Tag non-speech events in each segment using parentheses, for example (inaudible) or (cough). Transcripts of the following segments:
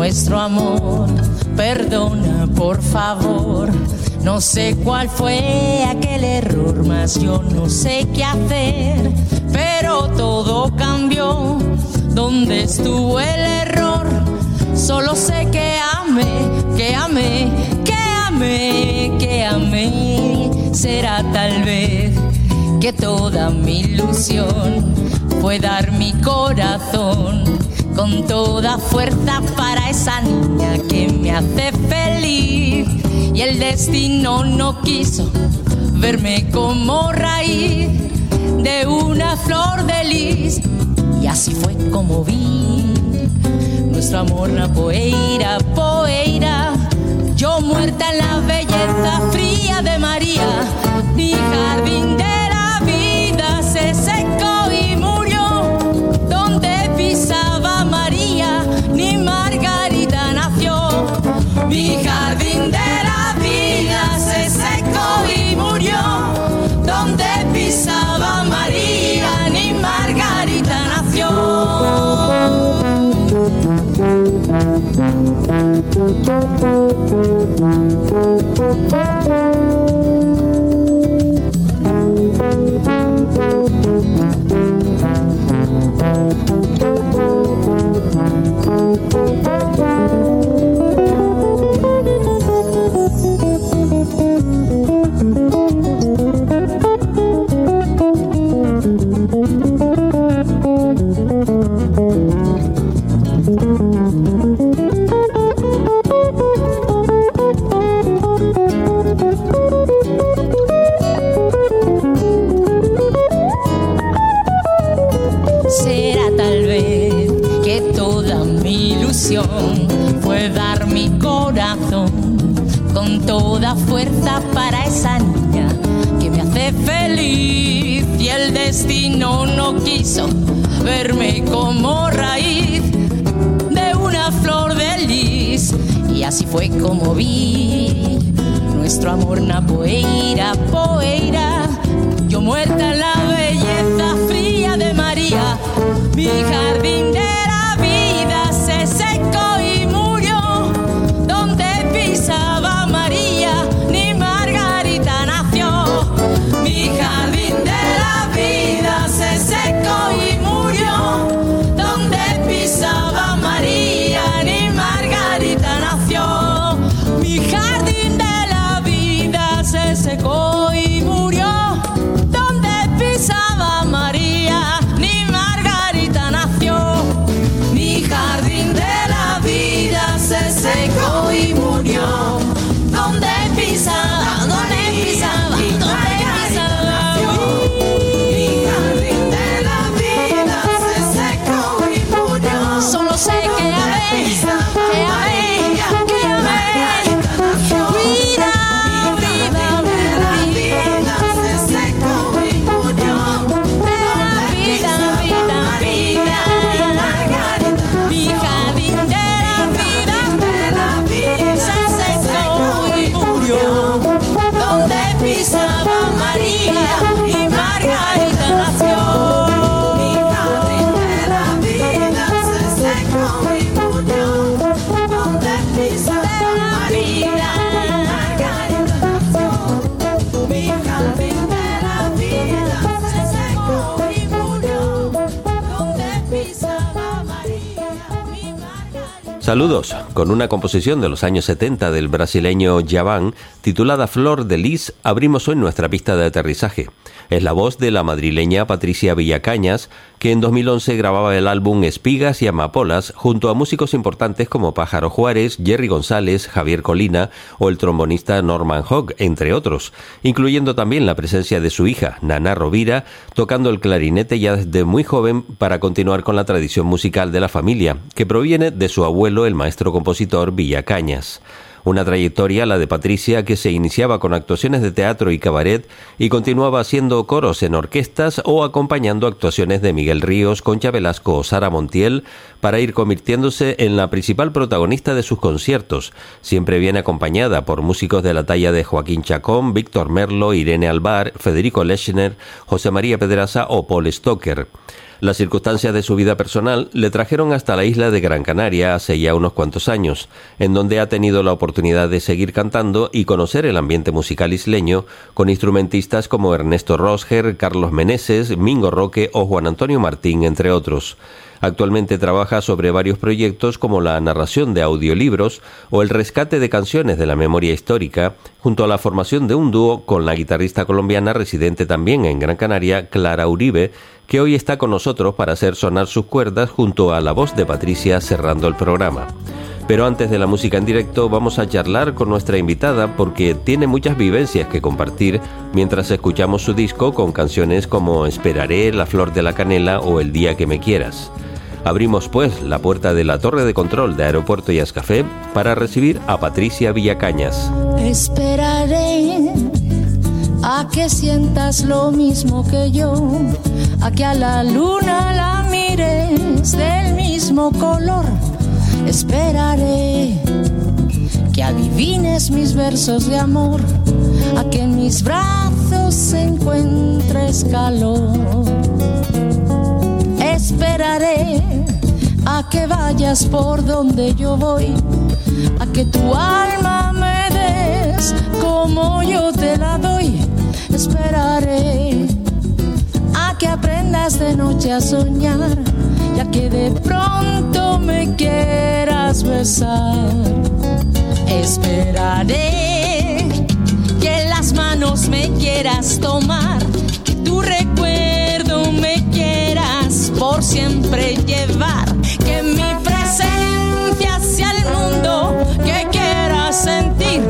Nuestro amor. Perdona, por favor. No sé cuál fue aquel error, más yo no sé qué hacer. Pero todo cambió. ¿Dónde estuvo el error? Solo sé que amé, que amé, que amé, que amé. Será tal vez que toda mi ilusión fue dar mi corazón con toda fuerza para esa niña que me hace feliz. Y el destino no quiso verme como raíz de una flor de lis. Y así fue como vi nuestro amor, la poeira, poeira. Yo muerta en la belleza fría de María, mi jardín destino no quiso verme como raíz de una flor de lis. Y así fue como vi nuestro amor na poeira, poeira. Yo muerta en la belleza fría de María mi jardín somebody Saludos. Con una composición de los años 70 del brasileño Javan, titulada Flor de Lis, abrimos hoy nuestra pista de aterrizaje. Es la voz de la madrileña Patricia Villacañas, que en 2011 grababa el álbum Espigas y Amapolas junto a músicos importantes como Pájaro Juárez, Jerry González, Javier Colina o el trombonista Norman Hogg, entre otros, incluyendo también la presencia de su hija, Nana Rovira, tocando el clarinete ya desde muy joven para continuar con la tradición musical de la familia, que proviene de su abuelo, el maestro compositor Villacañas. Una trayectoria, la de Patricia, que se iniciaba con actuaciones de teatro y cabaret y continuaba haciendo coros en orquestas o acompañando actuaciones de Miguel Ríos, Concha Velasco o Sara Montiel para ir convirtiéndose en la principal protagonista de sus conciertos. Siempre viene acompañada por músicos de la talla de Joaquín Chacón, Víctor Merlo, Irene Albar, Federico Lechner, José María Pedraza o Paul Stoker. Las circunstancias de su vida personal le trajeron hasta la isla de Gran Canaria hace ya unos cuantos años, en donde ha tenido la oportunidad de seguir cantando y conocer el ambiente musical isleño con instrumentistas como Ernesto Rosger, Carlos Meneses, Mingo Roque o Juan Antonio Martín, entre otros. Actualmente trabaja sobre varios proyectos como la narración de audiolibros o el rescate de canciones de la memoria histórica, junto a la formación de un dúo con la guitarrista colombiana residente también en Gran Canaria, Clara Uribe, que hoy está con nosotros para hacer sonar sus cuerdas junto a la voz de Patricia cerrando el programa. Pero antes de la música en directo vamos a charlar con nuestra invitada porque tiene muchas vivencias que compartir mientras escuchamos su disco con canciones como Esperaré, La Flor de la Canela o El Día que me quieras. Abrimos pues la puerta de la torre de control de Aeropuerto y Ascafé para recibir a Patricia Villacañas. Esperaré a que sientas lo mismo que yo, a que a la luna la mires del mismo color. Esperaré que adivines mis versos de amor, a que en mis brazos encuentres calor. Esperaré a que vayas por donde yo voy, a que tu alma me des como yo te la doy esperaré a que aprendas de noche a soñar ya que de pronto me quieras besar. Esperaré que las manos me quieras tomar, por siempre llevar, que mi presencia sea el mundo que quieras sentir,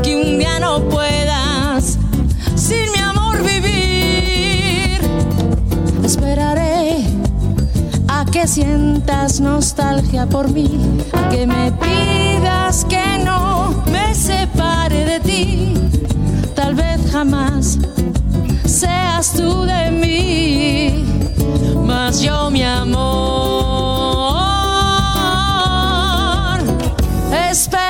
que un día no puedas sin mi amor vivir. Esperaré a que sientas nostalgia por mí, que me pidas que no me separe de ti. Tal vez jamás seas tú de mí, mas yo mi amor esperaré.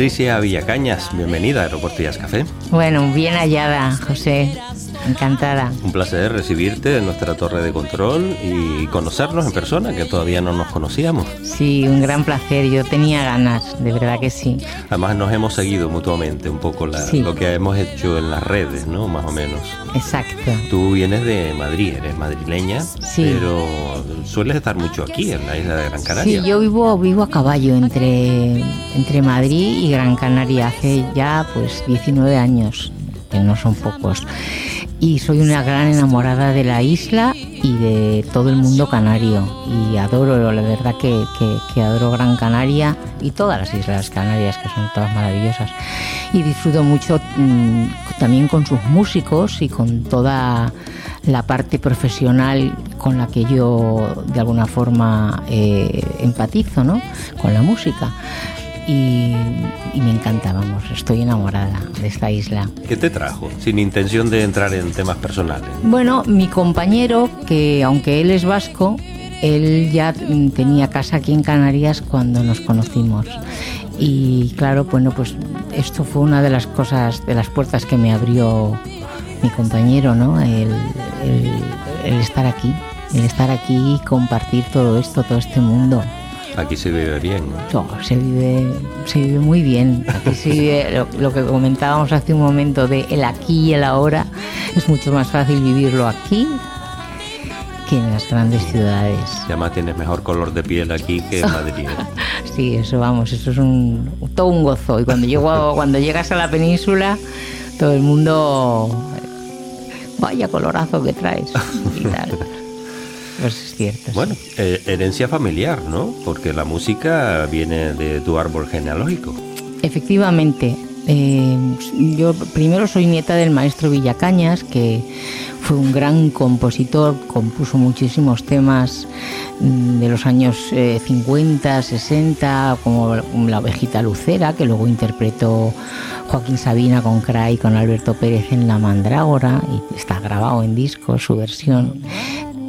Patricia Villacañas, bienvenida a Aeropuerto Café. Bueno, bien hallada, José. Encantada. Un placer recibirte en nuestra torre de control y conocernos en persona, que todavía no nos conocíamos. Sí, un gran placer. Yo tenía ganas, de verdad que sí. Además nos hemos seguido mutuamente un poco lo que hemos hecho en las redes, ¿no? Más o menos. Exacto. Tú vienes de Madrid, eres madrileña, sí. pero sueles estar mucho aquí, en la isla de Gran Canaria. Sí, yo vivo, vivo a caballo entre, entre Madrid y Gran Canaria hace ya pues 19 años, que no son pocos y soy una gran enamorada de la isla y de todo el mundo canario. Y adoro, la verdad que, que, adoro Gran Canaria y todas las Islas Canarias, que son todas maravillosas. Y disfruto mucho mm, también con sus músicos y con toda la parte profesional con la que yo de alguna forma eh, empatizo, ¿no? Con la música y, me encanta, vamos, estoy enamorada de esta isla. ¿Qué te trajo? Sin intención de entrar en temas personales. Bueno, mi compañero, que aunque él es vasco, él ya tenía casa aquí en Canarias cuando nos conocimos. Y claro, bueno, pues esto fue una de las cosas, de las puertas que me abrió mi compañero, ¿no? El, el estar aquí, el estar aquí y compartir todo esto, todo este mundo. Aquí se vive bien. No, se vive, se vive muy bien. Aquí se vive (laughs) lo, que comentábamos hace un momento de el aquí y el ahora. Es mucho más fácil vivirlo aquí que en las grandes ciudades. Y además tienes mejor color de piel aquí que en Madrid. ¿eh? (laughs) sí, eso vamos, eso es un, todo un gozo. Y cuando, llego, cuando llegas a la península, todo el mundo, vaya colorazo que traes. Y tal. (laughs) Pues es cierto. Bueno, eh, herencia familiar, ¿no? Porque la música viene de tu árbol genealógico. Efectivamente. Eh, yo primero soy nieta del maestro Villacañas, que fue un gran compositor, compuso muchísimos temas mm, de los años 50, eh, 60, como La ovejita lucera, que luego interpretó Joaquín Sabina con Cray, con Alberto Pérez en La Mandrágora, y está grabado en disco su versión.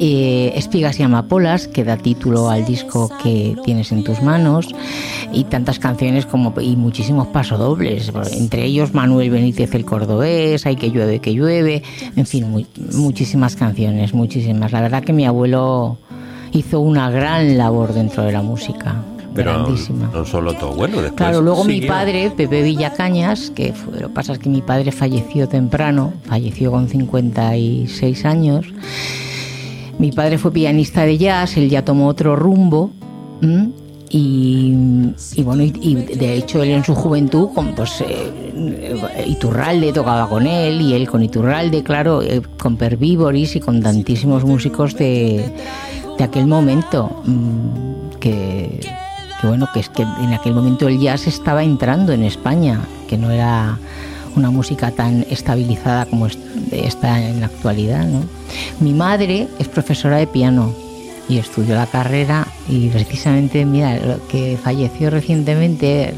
Eh, Espigas y Amapolas, que da título al disco que tienes en tus manos, y tantas canciones como y muchísimos pasodobles, entre ellos Manuel Benítez el Cordobés, Hay que llueve, que llueve, en fin, muchísimas canciones, muchísimas. La verdad que mi abuelo hizo una gran labor dentro de la música. Pero grandísima. no solo todo bueno, después Claro, luego mi padre, Pepe Villacañas, que lo que pasa es que mi padre falleció temprano, falleció con 56 años, mi padre fue pianista de jazz, él ya tomó otro rumbo. Y, bueno, y, de hecho él en su juventud, con, pues eh, Iturralde tocaba con él y él con Iturralde, claro, eh, con Pervivoris y con tantísimos músicos de, de aquel momento, que, bueno, que es que en aquel momento el jazz estaba entrando en España, que no era una música tan estabilizada como está en la actualidad. ¿no? Mi madre es profesora de piano y estudió la carrera y precisamente, mira, que falleció recientemente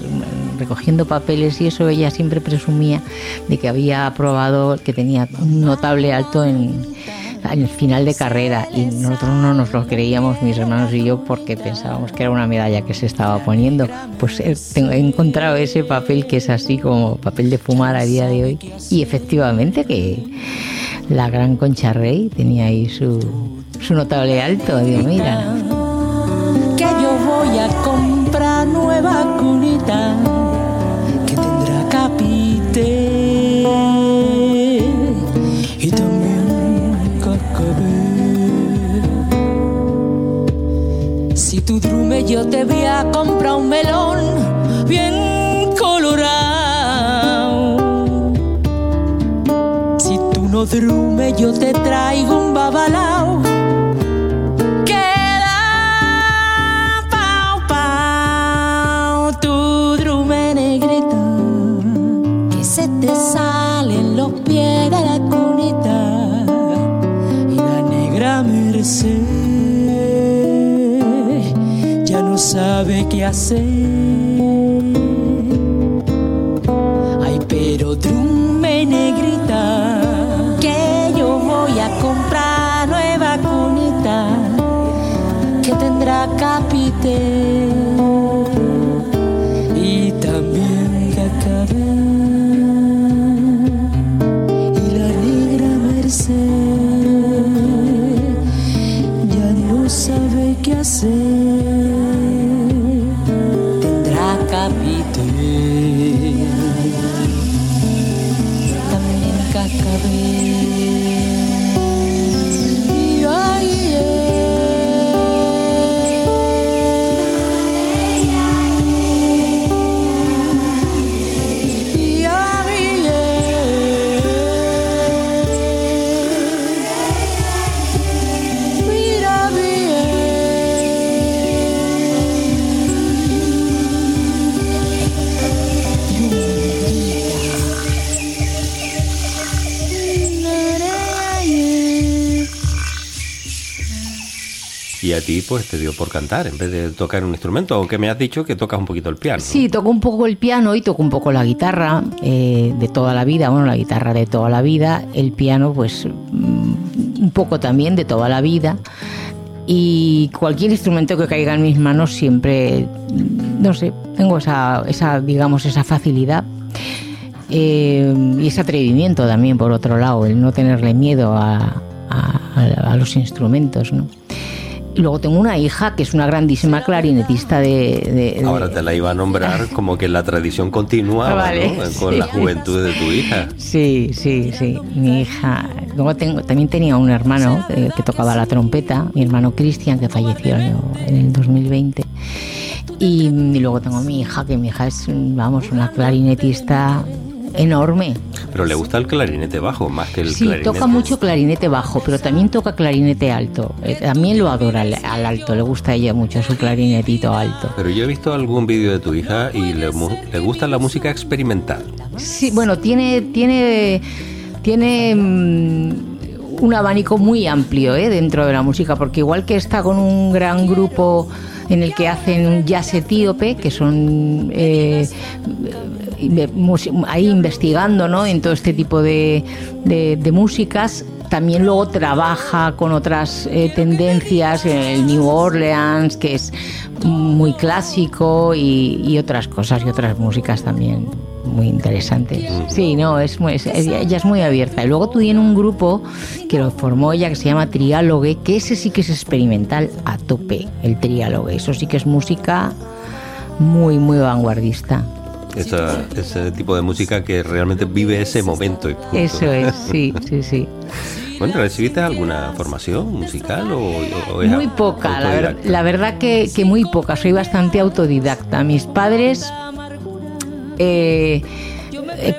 recogiendo papeles y eso, ella siempre presumía de que había aprobado, que tenía un notable alto en al final de carrera y nosotros no nos lo creíamos, mis hermanos y yo, porque pensábamos que era una medalla que se estaba poniendo. Pues eh, he encontrado ese papel que es así como papel de fumar a día de hoy y efectivamente que la gran Concha Rey tenía ahí su, su notable alto. Digo, mira. Que yo voy a comprar nueva cunita yo te voy a comprar un melón bien colorado. Si tú no drume yo te traigo un babalao. Sabe qué hacer. Ay, ti pues te dio por cantar en vez de tocar un instrumento, aunque me has dicho que tocas un poquito el piano. Sí, toco un poco el piano y toco un poco la guitarra eh, de toda la vida, bueno, la guitarra de toda la vida, el piano pues mm, un poco también de toda la vida y cualquier instrumento que caiga en mis manos siempre, no sé, tengo esa, esa digamos, esa facilidad eh, y ese atrevimiento también, por otro lado, el no tenerle miedo a, a los instrumentos, ¿no? Y luego tengo una hija que es una grandísima clarinetista de... Ahora te la iba a nombrar como que la tradición continúa con la juventud de tu hija. Sí, sí, sí. Mi hija... Luego tengo, también tenía un hermano eh, que tocaba la trompeta, mi hermano Cristian, que falleció en el 2020. Y, y luego tengo mi hija, que mi hija es, vamos, una clarinetista enorme. Pero le gusta el clarinete bajo más que el sí, clarinete. toca mucho clarinete bajo, pero también toca clarinete alto. Eh, también lo adora al, alto, le gusta a ella mucho su clarinetito alto. Pero yo he visto algún vídeo de tu hija y le, le gusta la música experimental. Sí, bueno, tiene tiene tiene mm, un abanico muy amplio ¿eh? dentro de la música, porque igual que está con un gran grupo en el que hacen un jazz etíope, que son eh, ahí investigando ¿no? en todo este tipo de, de, músicas. También luego trabaja con otras eh, tendencias, el New Orleans, que es muy clásico, y, y, otras cosas y otras músicas también muy interesantes. Sí, no, es, muy, ella es muy abierta. Y luego tú tienes un grupo que lo formó ella que se llama Triálogue, que ese sí que es experimental a tope, el Triálogue. Eso sí que es música muy, muy vanguardista. Esa, ese tipo de música que realmente vive ese momento. Y Eso es, sí, sí, sí. Bueno, ¿recibiste alguna formación musical o, o Muy poca, la, ver, la, verdad que, que, muy poca, soy bastante autodidacta. Mis padres... Eh,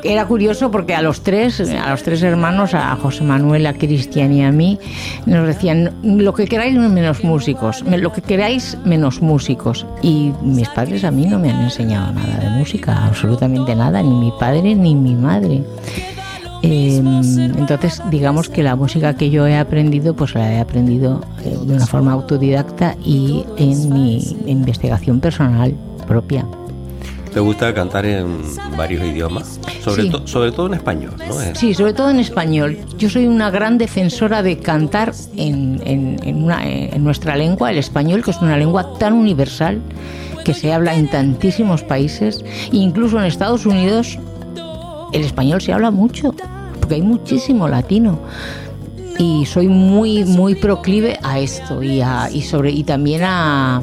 era curioso porque a los tres, a los tres hermanos, a José Manuel, a Cristian y a mí, nos decían lo que queráis menos músicos, lo que queráis menos músicos. Y mis padres a mí no me han enseñado nada de música, absolutamente nada, ni mi padre ni mi madre. Eh, entonces, digamos que la música que yo he aprendido, pues la he aprendido eh, de una forma autodidacta y en mi investigación personal propia. ¿Te gusta cantar en varios idiomas? Sobre, Sí. to- sobre todo en español, ¿no? Es- Sí, sobre todo en español. Yo soy una gran defensora de cantar en, en- en una- en nuestra lengua, el español, que es una lengua tan universal que se habla en tantísimos países, incluso en Estados Unidos el español se habla mucho, porque hay muchísimo latino. Y soy muy, muy proclive a esto y, a- y sobre, y también a,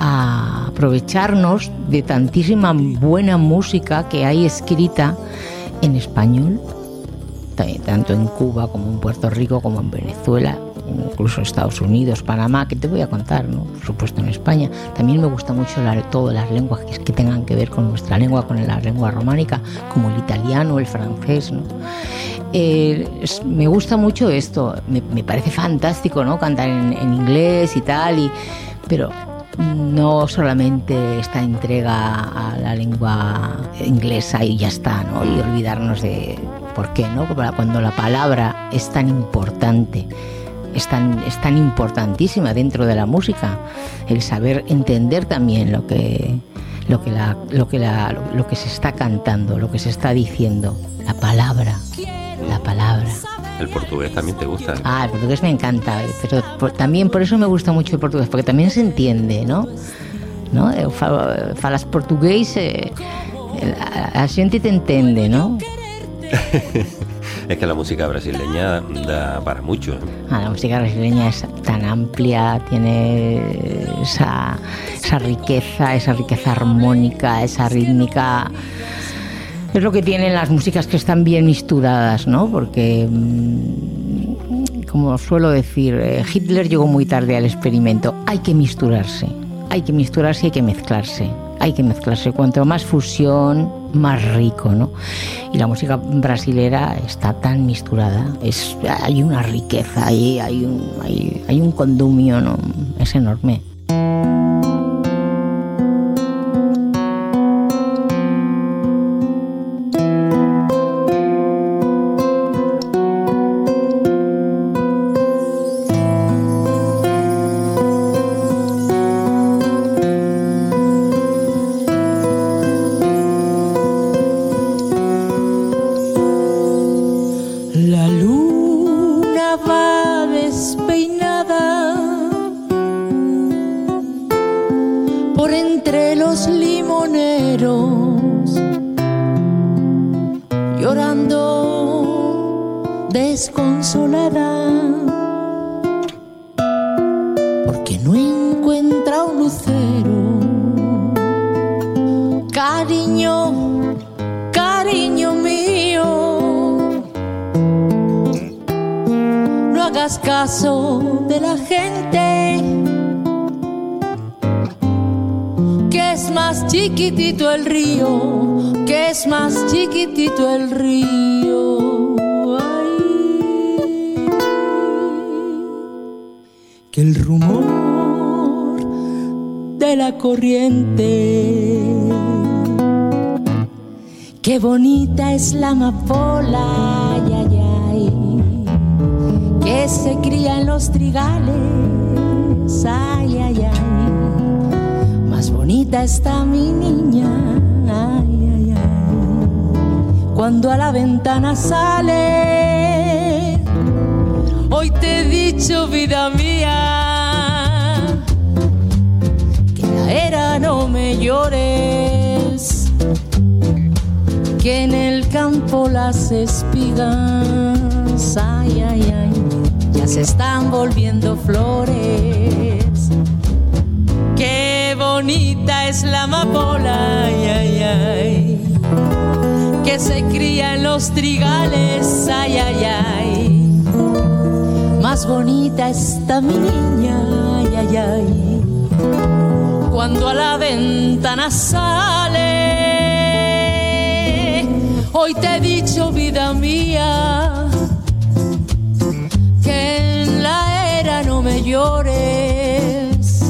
a aprovecharnos de tantísima buena música que hay escrita en español, ta- tanto en Cuba como en Puerto Rico, como en Venezuela, incluso Estados Unidos, Panamá, que te voy a contar, ¿no? Por supuesto en España. También me gusta mucho la- todas las lenguas que, que tengan que ver con nuestra lengua, con la lengua románica, como el italiano, el francés, ¿no? Eh, me gusta mucho esto, me, me parece fantástico, ¿no? Cantar en, en inglés y tal, y, pero no solamente esta entrega a la lengua inglesa y ya está, ¿no? Y olvidarnos de por qué, ¿no? Cuando la palabra es tan importante, es tan, es tan importantísima dentro de la música, el saber entender también lo que, lo que, la, lo que, la, lo que se está cantando, lo que se está diciendo, la palabra, la palabra. El portugués también te gusta. Ah, el portugués me encanta, pero por- también por eso me gusta mucho el portugués, porque también se entiende, ¿no? ¿No? Falo- falas portugués, eh, a, a xente te entende, ¿no? (laughs) Es que la música brasileña da para mucho. ¿eh? Ah, la música brasileña es tan amplia, tiene esa, riqueza, esa riqueza armónica, esa rítmica. Es lo que tienen las músicas que están bien misturadas, ¿no? Porque, mm, como suelo decir, eh, Hitler llegó muy tarde al experimento. Hay que misturarse, hay que misturarse hay que mezclarse. Hay que mezclarse. Cuanto más fusión, más rico, ¿no? Y la música brasilera está tan misturada. Es, hay una riqueza, hay, hay, un, hay, hay un condumio, ¿no? Es enorme. Corriente. Qué bonita es la amapola, ay, ay, ay, que se cría en los trigales, ay, ay, ay más bonita está mi niña. Ay, ay, ay. Cuando a la ventana sale, hoy te he dicho, vida mía, no me llores, que en el campo las espigas, ay, ay, ay, ya se están volviendo flores. Qué bonita es la amapola, ay, ay, ay, que se cría en los trigales, ay, ay, ay. Más bonita está mi niña, ay, ay, ay, cuando a la ventana sale. Hoy te he dicho, vida mía, que en la era no me llores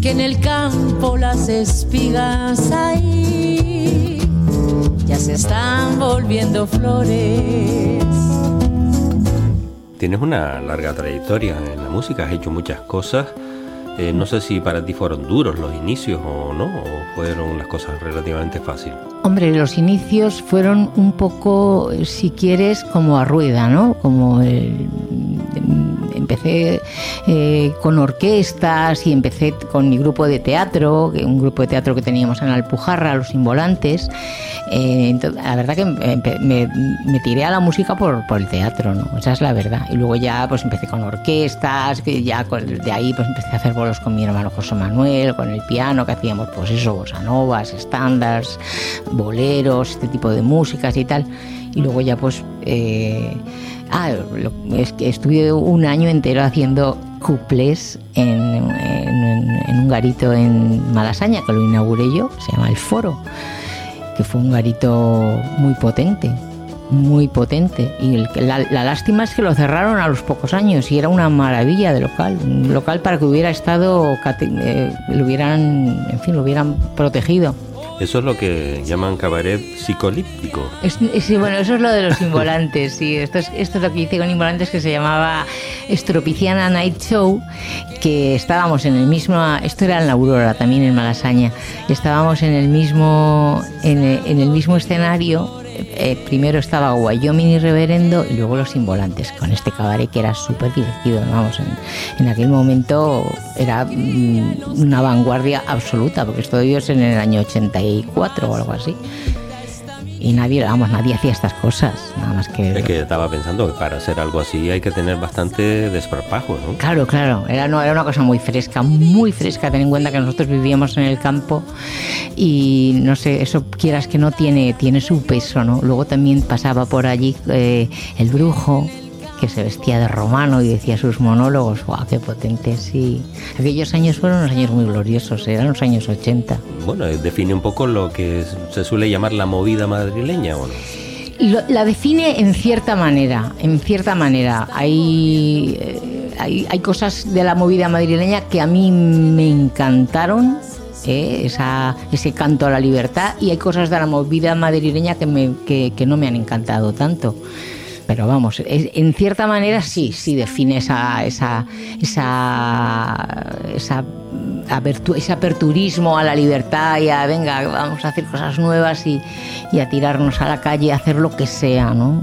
que en el campo las espigas ahí ya se están volviendo flores. Tienes una larga trayectoria en la música, has hecho muchas cosas. Eh, no sé si para ti fueron duros los inicios o no, o fueron las cosas relativamente fáciles. Hombre, los inicios fueron un poco, si quieres, como a rueda, ¿no? Como el, empecé eh, con orquestas y empecé con mi grupo de teatro, un grupo de teatro que teníamos en Alpujarra, Los Involantes. Eh, entonces, la verdad que me, tiré a la música por, por, el teatro, ¿no? Esa es la verdad. Y luego ya pues empecé con orquestas, ya de ahí pues empecé a hacer bolos con mi hermano José Manuel, con el piano, que hacíamos pues eso, bossa novas, estándares, boleros, este tipo de músicas y tal. Y luego ya pues... Eh, ah, es que estuve un año entero haciendo cuplés en, un garito en Malasaña, que lo inauguré yo, se llama El Foro, que fue un garito muy potente, muy potente. Y el, la, la, lástima es que lo cerraron a los pocos años y era una maravilla de local, un local para que hubiera estado, eh, lo hubieran, en fin, lo hubieran protegido. Eso es lo que llaman cabaret psicolíptico. Sí, bueno, eso es lo de los involantes, sí. Esto es, esto es lo que hice con involantes que se llamaba Estropiciana Night Show, que estábamos en el mismo, esto era en la Aurora, también en Malasaña, estábamos en el mismo, en en el mismo escenario eh, primero estaba Wyoming y Reverendo y luego Los Involantes, con este cabaret que era súper divertido. Vamos, en, aquel momento era mm, una vanguardia absoluta, porque esto es en el año 84 o algo así. Y nadie, vamos, nadie hacía estas cosas, nada más que... Es que estaba pensando que para hacer algo así hay que tener bastante desparpajo, ¿no? Claro, claro, era, no, era una cosa muy fresca, muy fresca, ten en cuenta que nosotros vivíamos en el campo y no sé, eso quieras que no tiene, tiene su peso, ¿no? Luego también pasaba por allí eh, el brujo, que se vestía de romano y decía sus monólogos, ¡guau, qué potente! Sí, aquellos años fueron unos años muy gloriosos, eran los años 80. Bueno, define un poco lo que se suele llamar la movida madrileña, ¿o no? La define en cierta manera, en cierta manera. Hay, eh, hay, hay cosas de la movida madrileña que a mí me encantaron, ¿eh? Esa, ese canto a la libertad y hay cosas de la movida madrileña que, me, que, que no me han encantado tanto. Pero vamos, es, en cierta manera sí, sí define esa, esa, esa, esa apertu ese aperturismo a la libertad y a, venga, vamos a hacer cosas nuevas y, y, a tirarnos a la calle a hacer lo que sea, ¿no?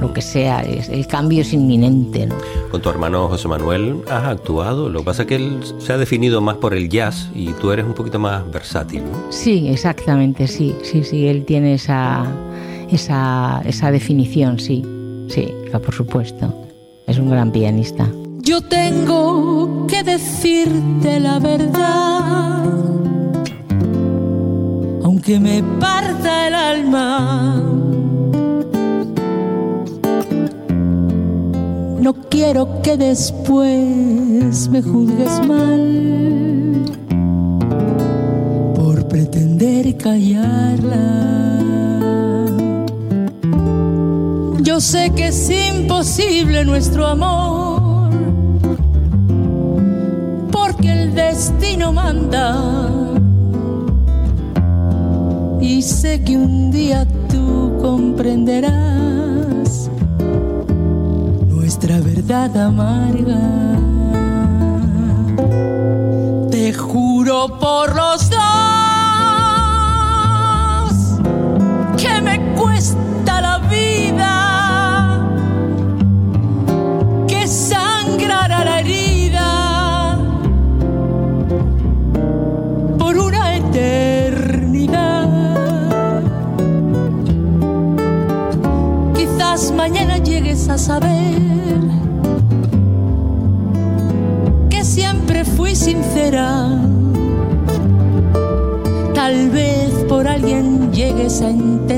lo que sea, el cambio es inminente. ¿no? Con tu hermano José Manuel has actuado, lo que pasa es que él se ha definido más por el jazz y tú eres un poquito más versátil. ¿no? Sí, exactamente, sí, sí, sí, él tiene esa, esa, esa definición, sí, sí, por supuesto, es un gran pianista. Yo tengo que decirte la verdad, aunque me parta el alma. No quiero que después me juzgues mal por pretender callarla. Yo sé que es imposible nuestro amor, porque el destino manda. Y sé que un día tú comprenderás nuestra verdad amarga. Te juro por los dos que me cuesta saber que siempre fui sincera. Tal vez por alguien llegues a entender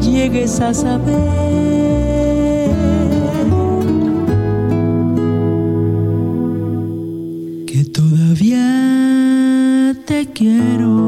llegues a saber que todavía te quiero.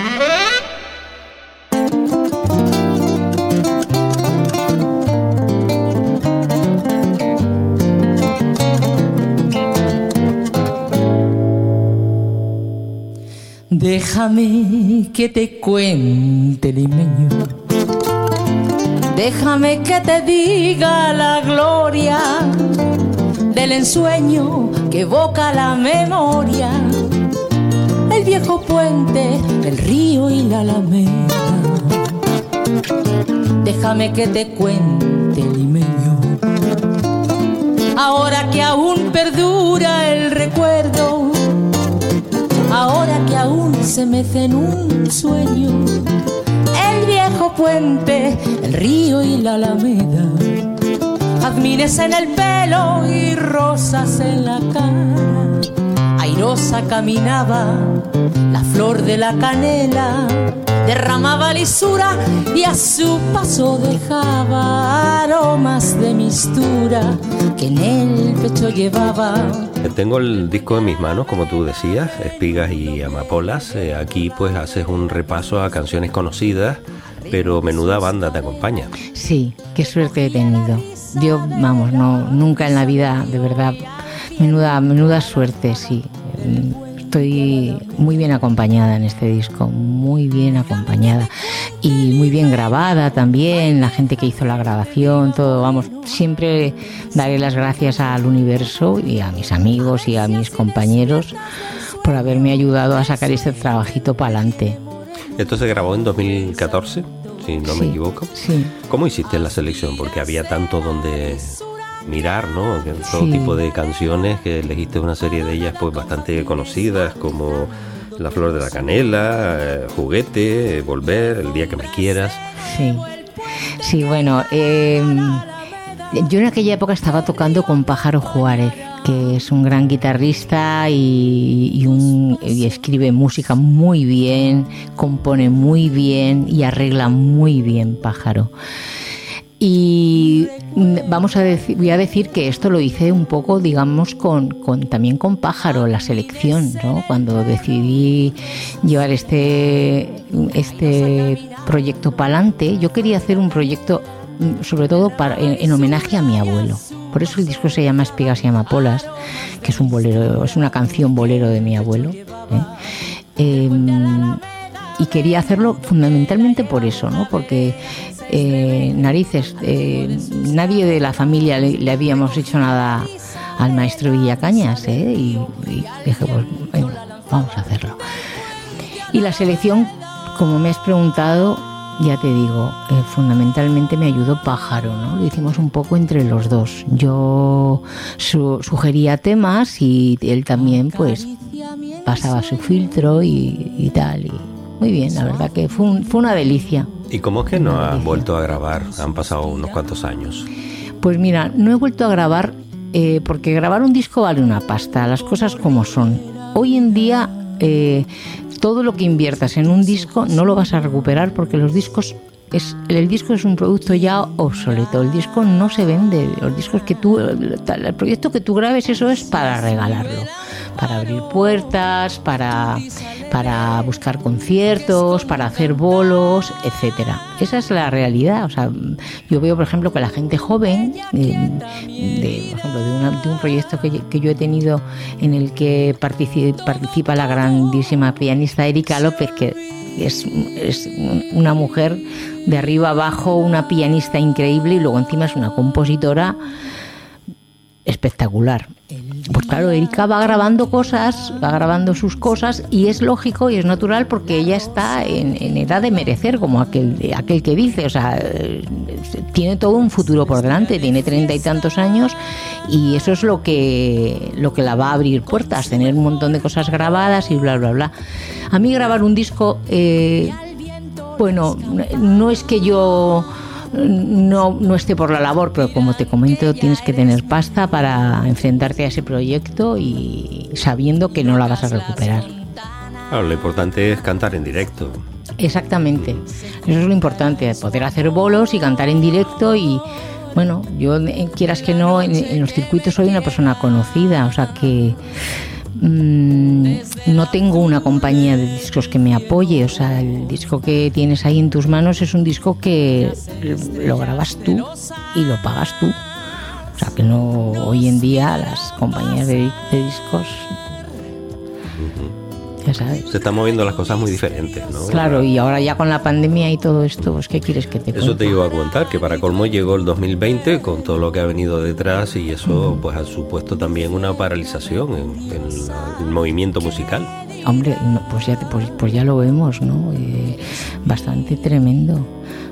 Déjame que te cuente limeño. Déjame que te diga la gloria del ensueño que evoca la memoria. El viejo puente, el río y la alameda. Déjame que te cuente limeño. Ahora que aún perdura el recuerdo se mece en un sueño. El viejo puente, el río y la alameda, jazmines en el pelo y rosas en la cara. Airosa caminaba la flor de la canela derramaba lisura y a su paso dejaba aromas de mistura que en el pecho llevaba. Tengo el disco en mis manos, como tú decías, Espigas y Amapolas. Eh, aquí pues haces un repaso a canciones conocidas, pero menuda banda te acompaña. Sí, qué suerte he tenido. Yo, vamos, no, nunca en la vida, de verdad, menuda, menuda suerte, sí estoy muy bien acompañada en este disco, muy bien acompañada y muy bien grabada también, la gente que hizo la grabación, todo, vamos, siempre daré las gracias al universo y a mis amigos y a mis compañeros por haberme ayudado a sacar este trabajito para adelante. Esto se grabó en 2014, si no me equivoco. Sí. ¿Cómo hiciste la selección? Porque había tanto donde mirar, ¿no? Todo tipo de canciones que elegiste una serie de ellas pues bastante conocidas como La Flor de la Canela, eh, Juguete, Volver, El Día que me quieras. Sí, sí, bueno, em, yo en aquella época estaba tocando con Pájaro Juárez que es un gran guitarrista y, un, y, escribe música muy bien, compone muy bien y arregla muy bien Pájaro. Y vamos a decir, voy a decir que esto lo hice un poco, digamos, con, con también con Pájaro, la selección, ¿no? Cuando decidí llevar este, este proyecto para adelante, yo quería hacer un proyecto mm, sobre todo para, en, homenaje a mi abuelo. Por eso el disco se llama Espigas y Amapolas, que es un bolero, es una canción bolero de mi abuelo. ¿eh? Em, y quería hacerlo fundamentalmente por eso, ¿no? Porque eh, narices, eh, nadie de la familia le, habíamos hecho nada al maestro Villacañas, ¿eh? y, dije, pues vamos a hacerlo. Y la selección, como me has preguntado, ya te digo, eh, fundamentalmente me ayudó Pájaro, ¿no? Lo hicimos un poco entre los dos. Yo sugería temas y él también, pues, pasaba su filtro y, tal. Muy bien, la verdad que fue, fue una delicia. ¿Y cómo es que no has vuelto a grabar? Han pasado unos cuantos años. Pues mira, no he vuelto a grabar eh, porque grabar un disco vale una pasta, las cosas como son. Hoy en día eh, todo lo que inviertas en un disco no lo vas a recuperar porque los discos es, el disco es un producto ya obsoleto, el disco no se vende, los discos que tú, el proyecto que tú grabes eso es para regalarlo, para abrir puertas, para para buscar conciertos, para hacer bolos, etcétera. Esa es la realidad. O sea, yo veo, por ejemplo, que la gente joven, de, por ejemplo, de, un proyecto que, yo he tenido en el que participa, la grandísima pianista Erika López, que es, es, una mujer de arriba abajo, una pianista increíble y luego encima es una compositora espectacular. Pues claro, Erika va grabando cosas, va grabando sus cosas y es lógico y es natural porque ella está en, edad de merecer, como aquel, aquel que dice, o sea, tiene todo un futuro por delante, tiene treinta y tantos años y eso es lo que, lo que la va a abrir puertas, tener un montón de cosas grabadas y bla, bla, bla. A mí grabar un disco, eh, bueno, no es que yo no, no esté por la labor, pero como te comento, tienes que tener pasta para enfrentarte a ese proyecto y sabiendo que no la vas a recuperar. Claro, lo importante es cantar en directo. Exactamente, eso es lo importante, poder hacer bolos y cantar en directo y bueno, yo eh, quieras que no, en los circuitos soy una persona conocida, o sea que Mm, no tengo una compañía de discos que me apoye, o sea, el disco que tienes ahí en tus manos es un disco que lo grabas tú y lo pagas tú. O sea, que no hoy en día las compañías de discos se están moviendo las cosas muy diferentes, ¿no? Claro, y ahora ya con la pandemia y todo esto, pues ¿qué quieres que te Eso te iba a contar, que para colmo llegó el 2020 con todo lo que ha venido detrás y eso pues ha supuesto también una paralización en, el movimiento musical. Hombre, pues, ya, pues, pues, ya lo vemos, ¿no? Eh, bastante tremendo,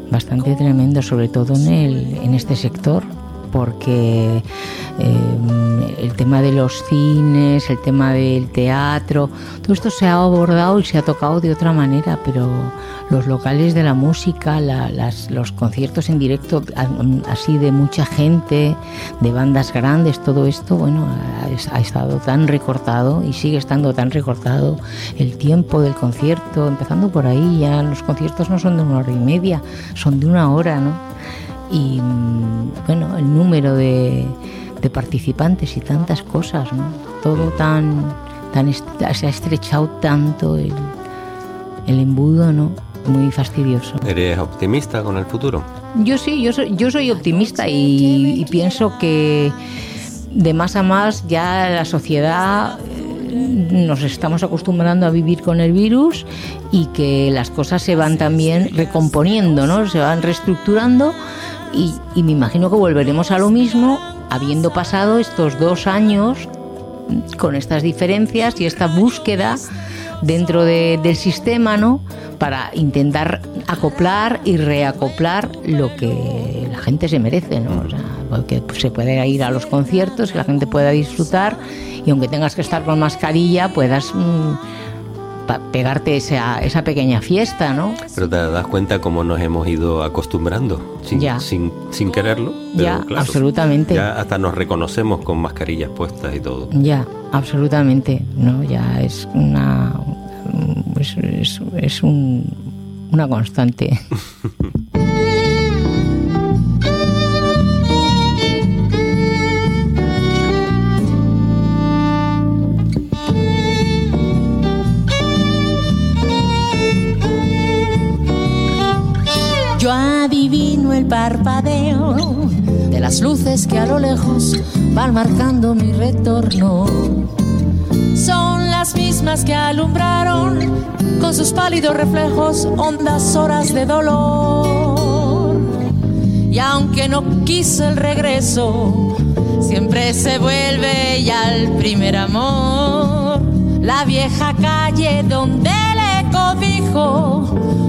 bastante tremendo, sobre todo en, el, en este sector porque eh, el tema de los cines, el tema del teatro, todo esto se ha abordado y se ha tocado de otra manera, pero los locales de la música, los conciertos en directo, así de mucha gente, de bandas grandes, todo esto, bueno, ha, ha estado tan recortado y sigue estando tan recortado el tiempo del concierto, empezando por ahí, ya los conciertos no son de una hora y media, son de una hora, ¿no? Y mm, bueno, el número de de participantes y tantas cosas, ¿no? Todo tan, tan se ha estrechado tanto el, el embudo, ¿no? Muy fastidioso. ¿Eres optimista con el futuro? Yo sí, yo soy, yo soy optimista y, pienso que de más a más ya la sociedad eh, nos estamos acostumbrando a vivir con el virus y que las cosas se van también recomponiendo, ¿no? Se van reestructurando y, y me imagino que volveremos a lo mismo habiendo pasado estos dos años con estas diferencias y esta búsqueda dentro del sistema, ¿no? Para intentar acoplar y reacoplar lo que la gente se merece, ¿no? O sea, que se pueda ir a los conciertos, que la gente pueda disfrutar y aunque tengas que estar con mascarilla, puedas mm, pegarte esa, esa pequeña fiesta, ¿no? Pero te das cuenta cómo nos hemos ido acostumbrando, sin, sin, sin quererlo. ya, absolutamente. Ya hasta nos reconocemos con mascarillas puestas y todo. Ya, absolutamente, ¿no? Ya es una... es, es, es un, una constante. (laughs) parpadeo de las luces que a lo lejos van marcando mi retorno. Son las mismas que alumbraron con sus pálidos reflejos hondas horas de dolor. Y aunque no quise el regreso, siempre se vuelve ya al primer amor. La vieja calle donde le codijo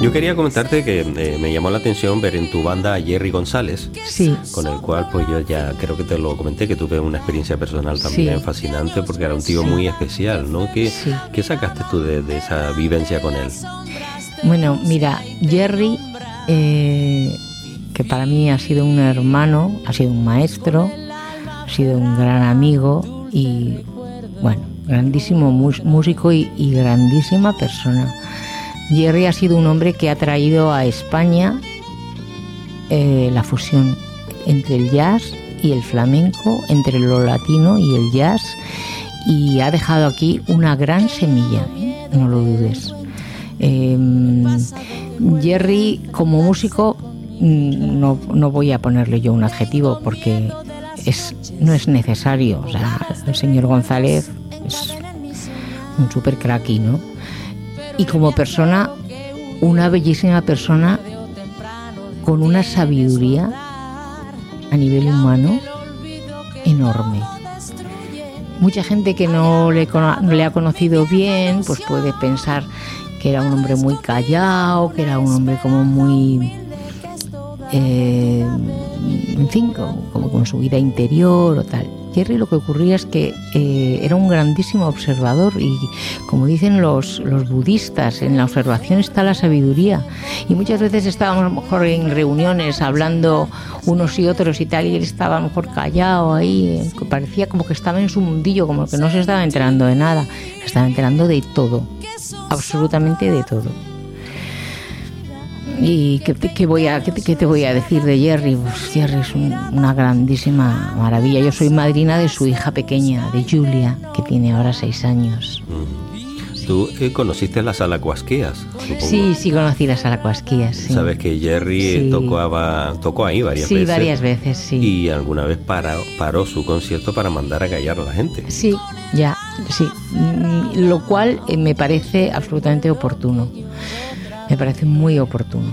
Yo quería comentarte que eh, me llamó la atención ver en tu banda a Jerry González, sí. con el cual pues yo ya creo que te lo comenté, que tuve una experiencia personal también fascinante porque era un tío muy especial, ¿no? ¿Qué, ¿qué sacaste tú de, esa vivencia con él? Bueno, mira, Jerry, eh, que para mí ha sido un hermano, ha sido un maestro, ha sido un gran amigo y, bueno, grandísimo músico y grandísima persona Jerry ha sido un hombre que ha traído a España eh, la fusión entre el jazz y el flamenco, entre lo latino y el jazz, y ha dejado aquí una gran semilla, ¿eh? no lo dudes. Em, Jerry, como músico, mm, no, no, voy a ponerle yo un adjetivo porque es, no es necesario. O sea, el señor González es un super cracky, ¿no? Y como persona, una bellísima persona con una sabiduría a nivel humano enorme. Mucha gente que no le, le, ha conocido bien, pues puede pensar que era un hombre muy callado, que era un hombre como muy, eh, en fin, como con su vida interior o tal. Jerry lo que ocurría es que eh, era un grandísimo observador y como dicen los, los budistas, en la observación está la sabiduría. Y muchas veces estábamos a lo mejor en reuniones hablando unos y otros y tal, y él estaba a lo mejor callado ahí, parecía como que estaba en su mundillo, como que no se estaba enterando de nada, se estaba enterando de todo, absolutamente de todo. ¿Y qué, voy a, qué, te voy a decir de Jerry? Pues Jerry es una grandísima maravilla. Yo soy madrina de su hija pequeña, de Julia, que tiene ahora seis años. Mm. tú eh, conociste las alacuasqueas, supongo. Sí, sí conocí las alacuasquías. Sí. Sabes que Jerry Sí. tocaba, tocó ahí varias Sí, veces. varias veces, sí. Y alguna vez paró, paró su concierto para mandar a callar a la gente. Sí, ya, sí. Mm, Lo cual eh, me parece absolutamente oportuno. Me parece muy oportuno,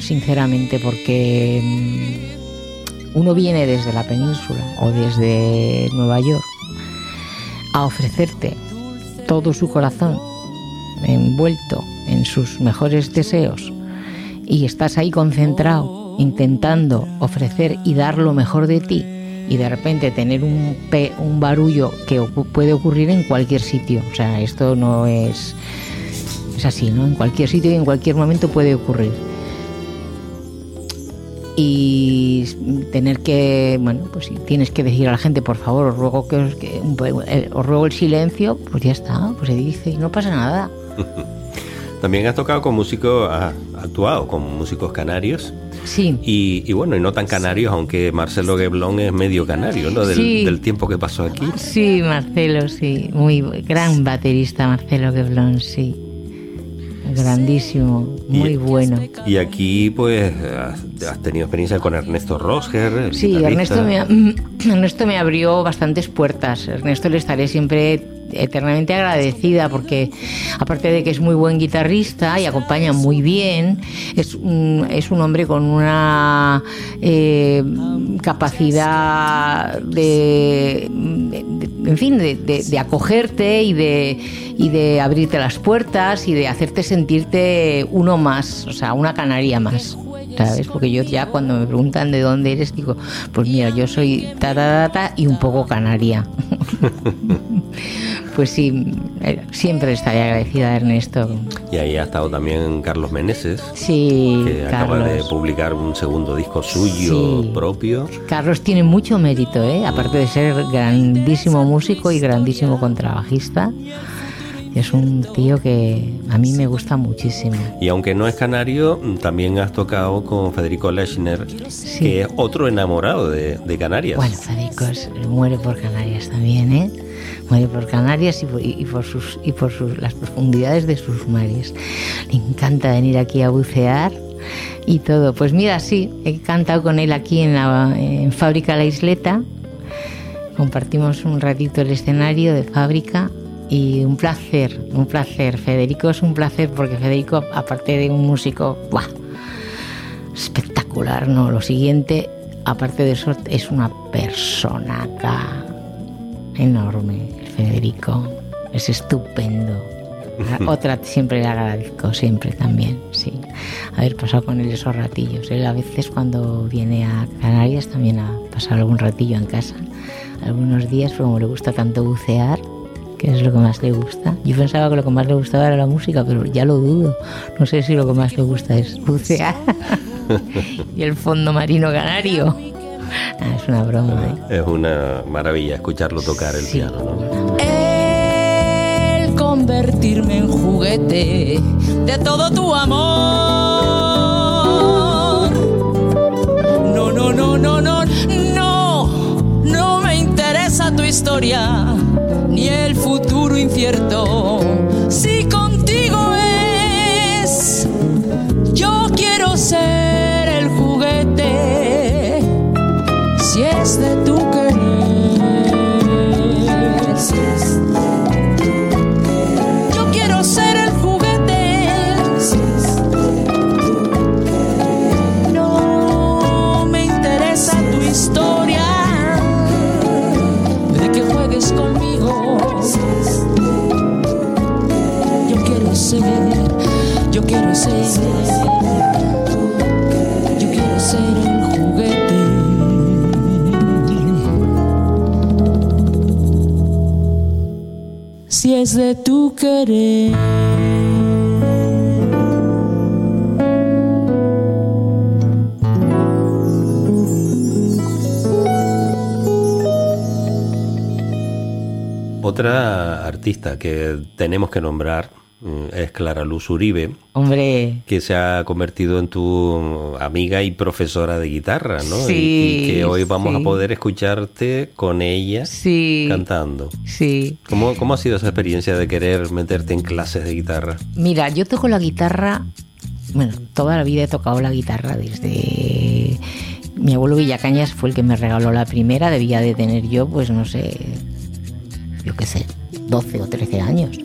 sinceramente, porque mm, uno viene desde la península o desde Nueva York a ofrecerte todo su corazón envuelto en sus mejores deseos y estás ahí concentrado intentando ofrecer y dar lo mejor de ti y de repente tener un, un barullo que puede ocurrir en cualquier sitio. O sea, esto no es... Es así, ¿no? En cualquier sitio y en cualquier momento puede ocurrir. Y tener que, bueno, pues si tienes que decir a la gente, por favor, os ruego que os, que- eh, os ruego el silencio, pues ya está, pues se dice y no pasa nada. (laughs) También has tocado con músicos, has actuado con músicos canarios. Sí. Y, y bueno, y no tan canarios, aunque Marcelo Geblón es medio canario, ¿no? Del, Sí. del tiempo que pasó aquí. Sí, Marcelo, sí. Muy gran baterista, Marcelo Geblón, sí. Grandísimo, muy bueno. Y aquí, pues, has, tenido experiencia con Ernesto Rosger. Sí. Ernesto me, (clears throat) Ernesto me abrió bastantes puertas. Ernesto le estaré siempre eternamente agradecida porque aparte de que es muy buen guitarrista y acompaña muy bien, es un, es un hombre con una eh, capacidad de, en fin, de, de- acogerte y de, y de abrirte las puertas y de hacerte sentirte uno más, o sea, una canaria más. ¿Sabes? Porque yo ya cuando me preguntan de dónde eres, digo, pues mira, yo soy ta ta ta, ta y un poco canaria. (laughs) pues sí, eh, siempre estaré agradecida a Ernesto. Y ahí ha estado también Carlos Meneses, Sí, que acaba de Carlos. publicar un segundo disco suyo Sí. propio. Carlos tiene mucho mérito, ¿eh? aparte de ser grandísimo músico y grandísimo contrabajista. Es un tío que a mí me gusta muchísimo. Y aunque no es canario, también has tocado con Federico Lechner, que es otro enamorado de, de Canarias. Bueno, Federico es- muere por Canarias también, ¿eh? Muere por Canarias y por, sus y por sus, las profundidades de sus mares. Le encanta venir aquí a bucear y todo. Pues mira, sí, he cantado con él aquí en Fábrica La Isleta. Compartimos un ratito el escenario de Fábrica y un placer, un placer. Federico es un placer porque Federico, aparte de un músico, espectacular, ¿no? Lo siguiente, aparte de eso, es una persona acá enorme, Federico. Es estupendo. (laughs) Otra siempre le agradezco, siempre también, sí. Haber pasado con él esos ratillos. Él a veces cuando viene a Canarias también a pasar algún ratillo en casa, algunos días, pero como le gusta tanto bucear, que es lo que más le gusta. Yo pensaba que lo que más le gustaba era la música, pero ya lo dudo. No sé si lo que más le gusta es bucear (laughs) y el fondo marino canario. Ah, es una broma, ¿eh? Es una maravilla escucharlo tocar el piano, ¿no? El convertirme en juguete de todo tu amor. No, no, no, no, no, no, no me interesa tu historia ni el futuro incierto. Yo quiero ser el juguete. No me interesa tu historia. De que juegues conmigo. Yo quiero ser, de tu querer. Otra artista que tenemos que nombrar es Clara Luz Uribe. Hombre. Que se ha convertido en tu amiga y profesora de guitarra, ¿no? Sí, y, que hoy vamos sí. a poder escucharte con ella Sí. cantando. Sí. ¿Cómo, ¿Cómo ha sido esa experiencia de querer meterte en clases de guitarra? Mira, yo toco la guitarra, bueno, toda la vida he tocado la guitarra desde... Mi abuelo Villacañas fue el que me regaló la primera, debía de tener yo, pues no sé, yo qué sé, 12 o 13 años.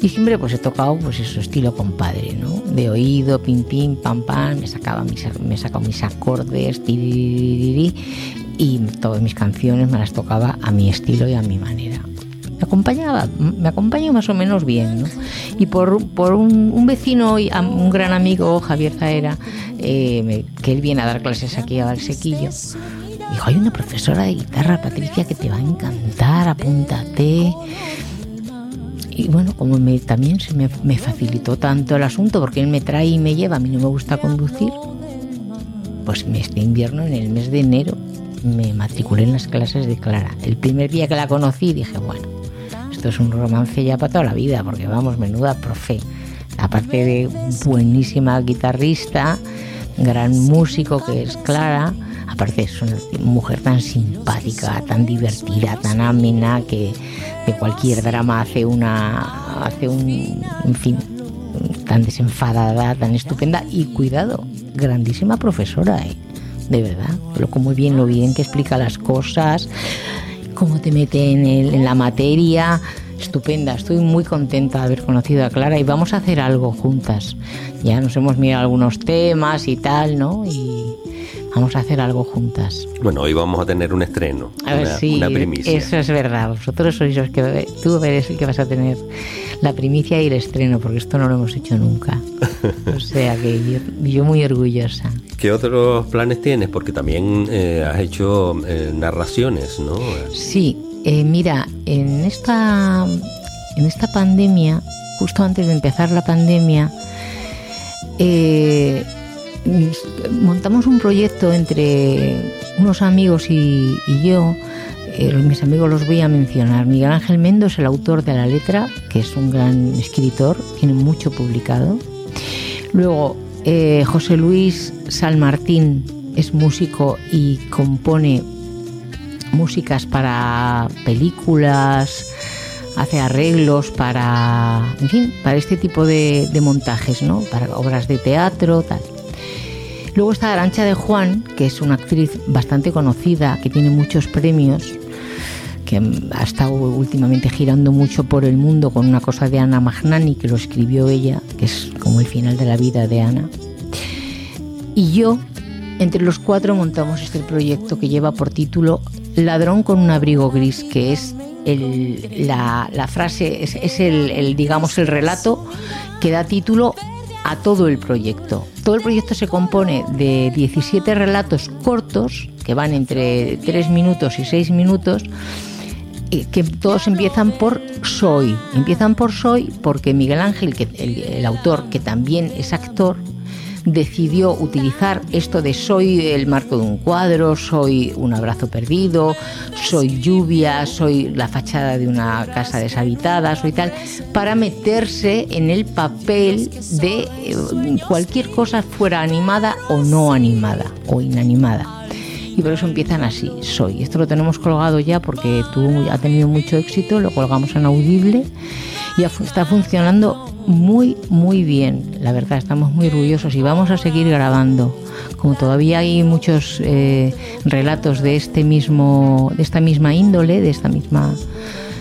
Y siempre pues he tocado pues eso, estilo compadre, ¿no? De oído, pim pim, pam pam, me sacaba mis, me sacaba mis acordes, tiriririri, y todas mis canciones me las tocaba a mi estilo y a mi manera. Me acompañaba, me acompañó más o menos bien, ¿no? Y por, por un, un vecino, y un gran amigo, Javier Zaera, eh, que él viene a dar clases aquí a Valsequillo, dijo, hay una profesora de guitarra, Patricia, que te va a encantar, apúntate. Y bueno, como me, también se me, me facilitó tanto el asunto, porque él me trae y me lleva, a mí no me gusta conducir, pues este invierno, en el mes de enero, me matriculé en las clases de Clara. El primer día que la conocí dije, bueno, esto es un romance ya para toda la vida, porque vamos, menuda profe. Aparte de buenísima guitarrista, gran músico que es Clara, aparte es una mujer tan simpática, tan divertida, tan amena, que de cualquier drama hace una, hace un, en fin, tan desenfadada, tan estupenda y cuidado, grandísima profesora, ¿eh? de verdad, lo como bien, lo bien que explica las cosas, cómo te mete en, el- en la materia, estupenda, estoy muy contenta de haber conocido a Clara y vamos a hacer algo juntas. Ya nos hemos mirado algunos temas y tal, ¿no? Y vamos a hacer algo juntas. Bueno, hoy vamos a tener un estreno, A ver una, primicia. eso es verdad. Vosotros sois los que tú eres el que vas a tener la primicia y el estreno, porque esto no lo hemos hecho nunca. (laughs) O sea que yo, yo muy orgullosa. ¿Qué otros planes tienes? Porque también eh, has hecho eh, narraciones, ¿no? Sí, eh, mira, en esta, en esta pandemia, justo antes de empezar la pandemia, eh, montamos un proyecto entre unos amigos y, yo. Eh, mis amigos los voy a mencionar. Miguel Ángel Mendo es el autor de la letra, que es un gran escritor, tiene mucho publicado. Luego, eh, José Luis Salmartín es músico y compone músicas para películas, hace arreglos para, en fin, para este tipo de, de montajes, ¿no? Para obras de teatro, tal. Luego está Arancha de Juan, que es una actriz bastante conocida, que tiene muchos premios, que ha estado últimamente girando mucho por el mundo con una cosa de Ana Magnani, que lo escribió ella, que es como el final de la vida de Ana. Y yo, entre los cuatro, montamos este proyecto que lleva por título Ladrón con un abrigo gris, que es la, frase, es, el, digamos, el relato que da título a todo el proyecto. Todo el proyecto se compone de 17 relatos cortos, que van entre 3 minutos y 6 minutos, que todos empiezan por soy. Empiezan por soy porque Miguel Ángel, que el autor, que también es actor, decidió utilizar esto de soy el marco de un cuadro, soy un abrazo perdido, soy lluvia, soy la fachada de una casa deshabitada, soy tal, para meterse en el papel de eh, cualquier cosa fuera animada o no animada o inanimada. Y por eso empiezan así, soy. Esto lo tenemos colgado ya porque tuvo, ha tenido mucho éxito, lo colgamos en Audible y está funcionando muy, muy bien. La verdad, estamos muy orgullosos y vamos a seguir grabando. Como todavía hay muchos eh, relatos de este mismo, de esta misma índole, de esta misma,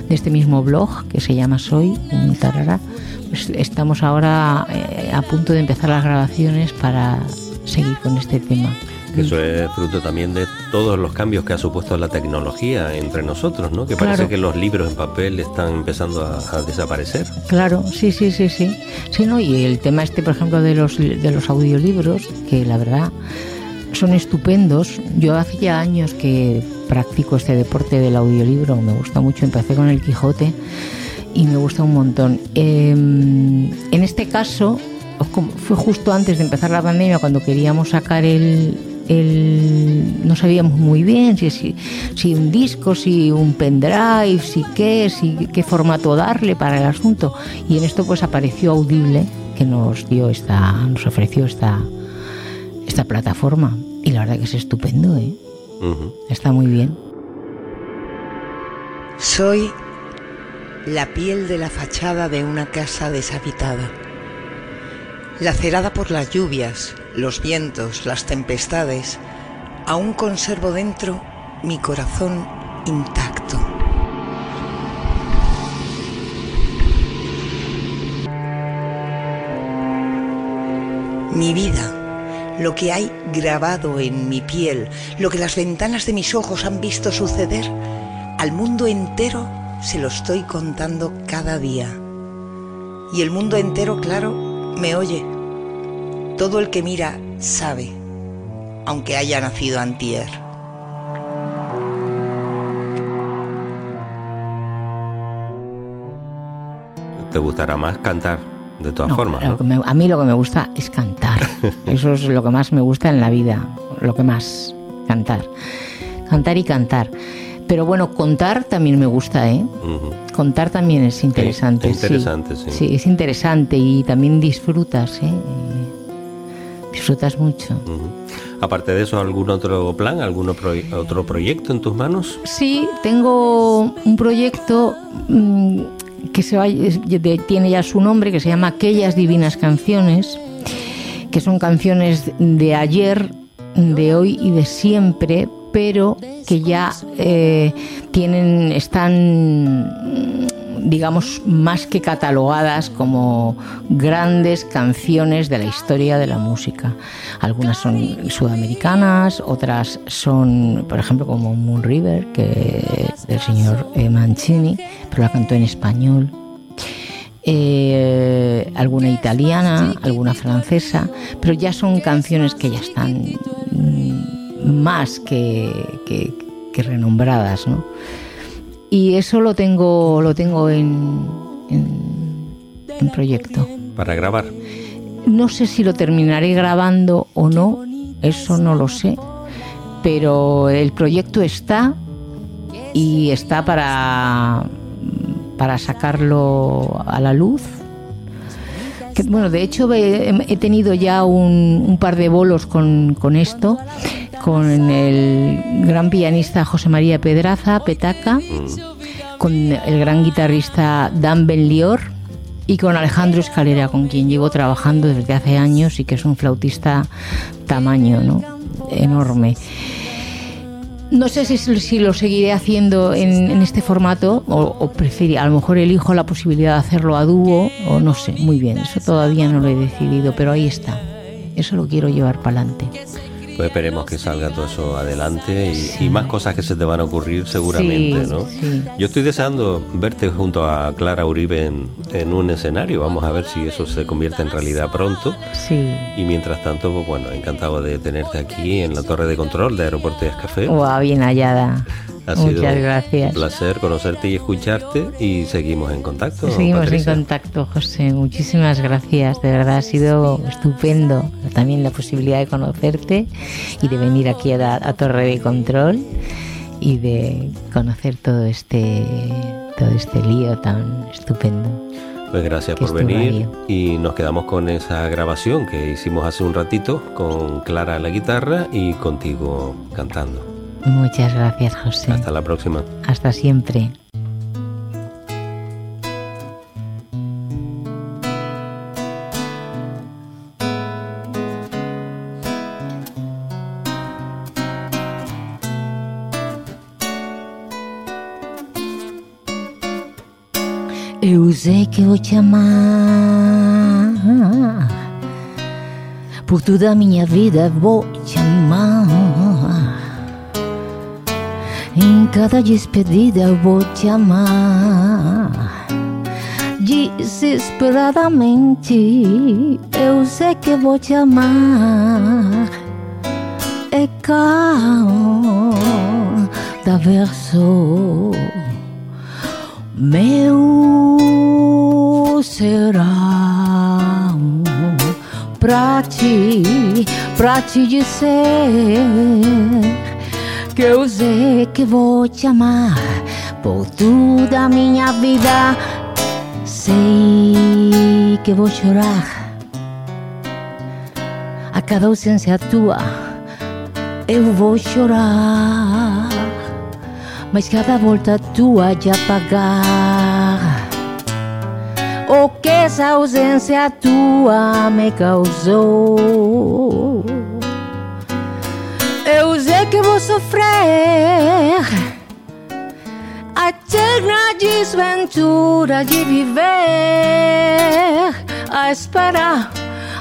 de este mismo blog que se llama Soy, un tarara, pues estamos ahora eh, a punto de empezar las grabaciones para seguir con este tema. Eso es fruto también de todos los cambios que ha supuesto la tecnología entre nosotros, ¿no? Que parece Claro. que los libros en papel están empezando a, a desaparecer. Claro, sí, sí, sí, sí. Sí, ¿no? Y el tema este, por ejemplo, de los, de los audiolibros, que la verdad son estupendos. Yo hace ya años que practico este deporte del audiolibro, me gusta mucho, empecé con el Quijote y me gusta un montón. Eh, en este caso, fue justo antes de empezar la pandemia, cuando queríamos sacar el, el, no sabíamos muy bien si, si, si, un disco, si un pendrive, si qué, si qué formato darle para el asunto. Y en esto pues apareció Audible que nos dio esta, nos ofreció esta, esta plataforma. Y la verdad que es estupendo, ¿eh? Está muy bien. Soy la piel de la fachada de una casa deshabitada, lacerada por las lluvias, los vientos, las tempestades, aún conservo dentro mi corazón intacto. Mi vida, lo que hay grabado en mi piel, lo que las ventanas de mis ojos han visto suceder, al mundo entero se lo estoy contando cada día. Y el mundo entero, claro, me oye. Todo el que mira sabe, aunque haya nacido antier. ¿Te gustará más cantar? De todas formas. ¿no? a mí lo que me gusta es cantar. (laughs) Eso es lo que más me gusta en la vida. Lo que más. Cantar. Cantar y cantar. Pero bueno, contar también me gusta, ¿eh? Contar también es interesante. Es interesante, sí. sí. es interesante y también disfrutas, ¿eh? Disfrutas mucho. Aparte de eso, ¿algún otro plan, algún otro proyecto en tus manos? Sí, tengo un proyecto mmm, que se va, tiene ya su nombre, que se llama Aquellas Divinas Canciones, que son canciones de ayer, de hoy y de siempre, pero que ya eh, tienen, están, digamos, más que catalogadas como grandes canciones de la historia de la música. Algunas son sudamericanas, otras son, por ejemplo, como Moon River, que del señor eh, Mancini, pero la cantó en español. Eh, alguna italiana, alguna francesa, pero ya son canciones que ya están más que, que, que renombradas, ¿no? Y eso lo tengo, lo tengo en, en, en, proyecto. ¿Para grabar? No sé si lo terminaré grabando o no, eso no lo sé, pero el proyecto está y está para, para sacarlo a la luz. Que, bueno, de hecho he, he tenido ya un, un, par de bolos con, con esto con el gran pianista José María Pedraza, Petaca, con el gran guitarrista Dan Benlior y con Alejandro Escalera, con quien llevo trabajando desde hace años y que es un flautista tamaño, ¿no? enorme. No sé si, si lo seguiré haciendo en, este formato o, o a lo mejor elijo la posibilidad de hacerlo a dúo o no sé, muy bien, eso todavía no lo he decidido, pero ahí está. Eso lo quiero llevar para adelante. Pues esperemos que salga todo eso adelante y, sí. y, más cosas que se te van a ocurrir seguramente, sí, ¿no? Sí. Yo estoy deseando verte junto a Clara Uribe en, en, un escenario. Vamos a ver si eso se convierte en realidad pronto. Sí. Y mientras tanto, pues bueno, encantado de tenerte aquí en la torre de control de Aeropuerto Café. Wow, bien hallada. Ha Muchas sido gracias. Un placer conocerte y escucharte y seguimos en contacto. Seguimos Patricia. en contacto, José. Muchísimas gracias. De verdad ha sido estupendo también la posibilidad de conocerte y de venir aquí a, la, a Torre de Control y de conocer todo este todo este lío tan estupendo. Pues gracias por venir y nos quedamos con esa grabación que hicimos hace un ratito con Clara a la guitarra y contigo cantando. Muchas gracias, José. Hasta la próxima. Hasta siempre. Eu sei que vou te amar Por toda a minha vida vou te amar Em cada despedida eu vou te amar. Desesperadamente Eu sei que vou te amar. É cada verso. Meu será pra ti pra te dizer que eu sei que vou te amar por toda a minha vida. Sei que vou chorar a cada ausência tua. Eu vou chorar, mas cada volta tua de apagar o que essa ausência tua me causou. Que vou sofrer a eterna desventura de viver, a esperar,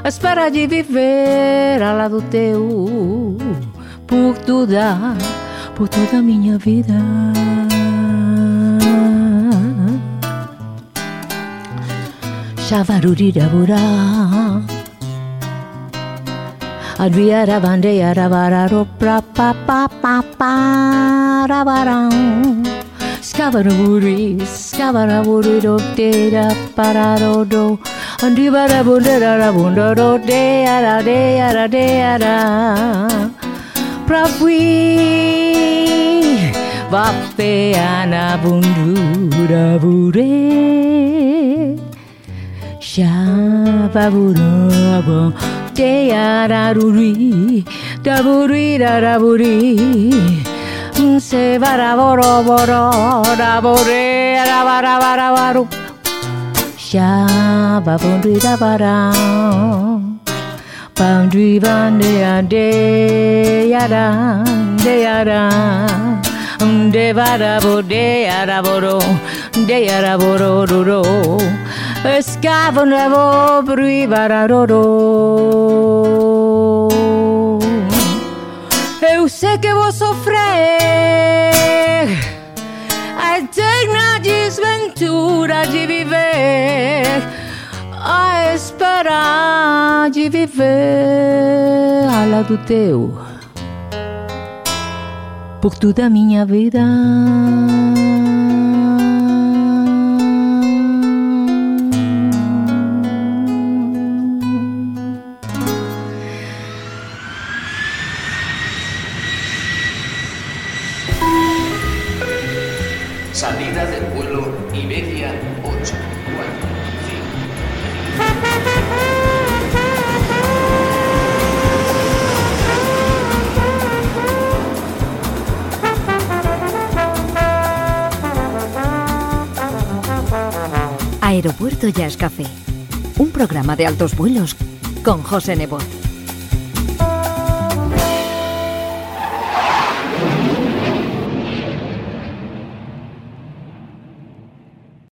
a espera de viver ao lado teu por toda, por toda a minha vida. Shavarurirabura. Adria ravandeya ravararo pra pa do do de ya ra ru ri da bu ri da da bu ri se va ra boro boro da bo re ra ba ra ba ra ba ru sha ba bu ri da ba ra ba ri ba ne ya de ya da de ya da de ba ra bo de ya ra bo ro de ya ra bo ro ro ro duro. Escavo nuevo brivararoro Eu sei que vou sofrer. A eterna desventura de viver. A esperar de viver Ao lado teu. Por toda a minha vida Aeropuerto Jazz Café. Un programa de altos vuelos con José Nebot.